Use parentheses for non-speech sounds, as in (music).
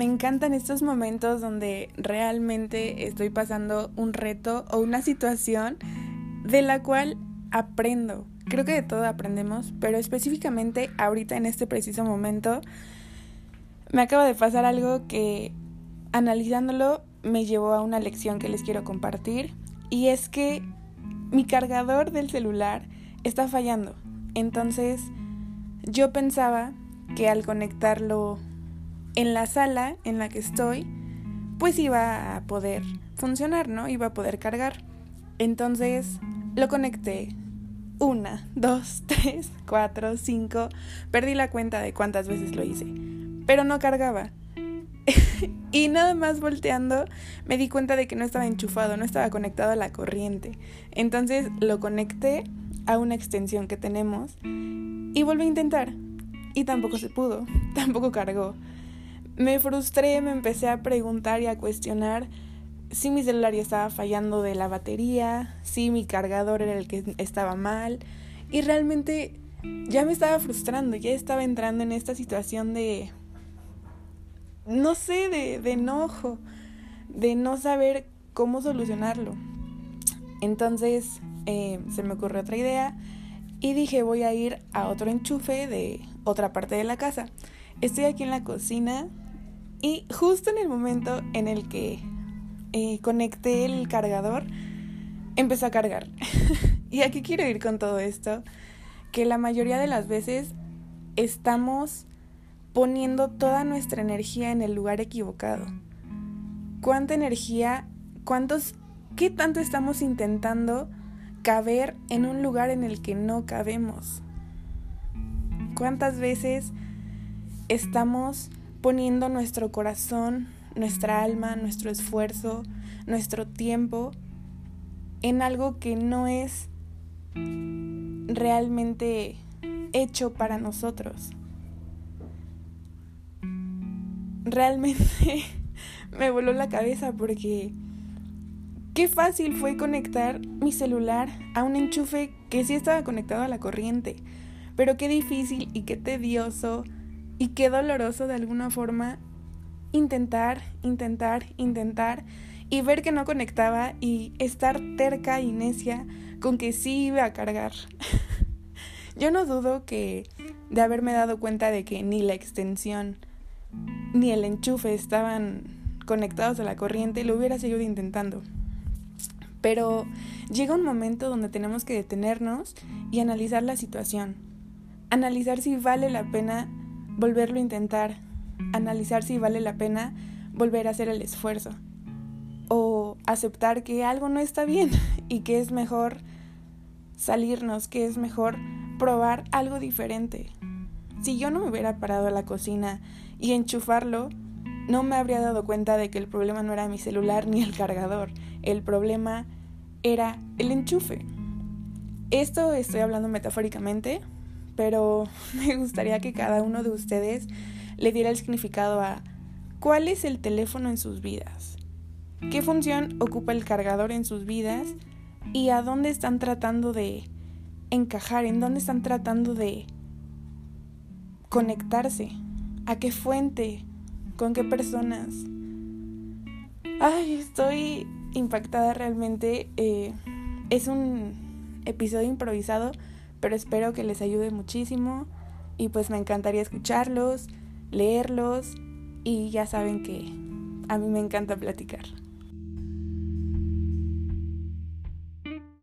me encantan estos momentos donde realmente estoy pasando un reto o una situación de la cual aprendo. Creo que de todo aprendemos, pero específicamente ahorita en este preciso momento me acaba de pasar algo que analizándolo me llevó a una lección que les quiero compartir y es que mi cargador del celular está fallando. Entonces yo pensaba que al conectarlo en la sala en la que estoy, pues iba a poder funcionar, ¿no? Iba a poder cargar. Entonces lo conecté. Una, dos, (laughs) tres, cuatro, cinco. Perdí la cuenta de cuántas veces lo hice. Pero no cargaba. (laughs) y nada más volteando me di cuenta de que no estaba enchufado, no estaba conectado a la corriente. Entonces lo conecté a una extensión que tenemos y volví a intentar. Y tampoco se pudo, (laughs) tampoco cargó. Me frustré, me empecé a preguntar y a cuestionar si mi celular ya estaba fallando de la batería, si mi cargador era el que estaba mal. Y realmente ya me estaba frustrando, ya estaba entrando en esta situación de, no sé, de, enojo, de no saber cómo solucionarlo. Entonces eh, se me ocurrió otra idea y dije voy a ir a otro enchufe de otra parte de la casa. Estoy aquí en la cocina y justo en el momento en el que eh, conecté el cargador, empezó a cargar. (laughs) y aquí quiero ir con todo esto, que la mayoría de las veces estamos poniendo toda nuestra energía en el lugar equivocado. ¿Cuánta energía, cuántos, qué tanto estamos intentando caber en un lugar en el que no cabemos? ¿Cuántas veces estamos poniendo nuestro corazón, nuestra alma, nuestro esfuerzo, nuestro tiempo en algo que no es realmente hecho para nosotros? realmente (laughs) me voló la cabeza porque qué fácil fue conectar mi celular a un enchufe que sí estaba conectado a la corriente, pero qué difícil y qué tedioso y qué doloroso de alguna forma intentar, intentar, intentar y ver que no conectaba y estar terca y necia con que sí iba a cargar. (laughs) Yo no dudo que de haberme dado cuenta de que ni la extensión ni el enchufe estaban conectados a la corriente, lo hubiera seguido intentando. Pero llega un momento donde tenemos que detenernos y analizar la situación. Analizar si vale la pena volverlo a intentar. Analizar si vale la pena volver a hacer el esfuerzo. O aceptar que algo no está bien (laughs) y que es mejor salirnos, que es mejor probar algo diferente. Si yo no me hubiera parado a la cocina y enchufarlo, no me habría dado cuenta de que el problema no era mi celular ni el cargador, el problema era el enchufe. Esto estoy hablando metafóricamente, pero (laughs) me gustaría que cada uno de ustedes le diera el significado a cuál es el teléfono en sus vidas, qué función ocupa el cargador en sus vidas y a dónde están tratando de encajar, en dónde están tratando de conectarse. ¿A qué fuente? ¿Con qué personas? Ay, estoy impactada realmente. Eh, es un episodio improvisado, pero espero que les ayude muchísimo. Y pues me encantaría escucharlos, leerlos. Y ya saben que a mí me encanta platicar.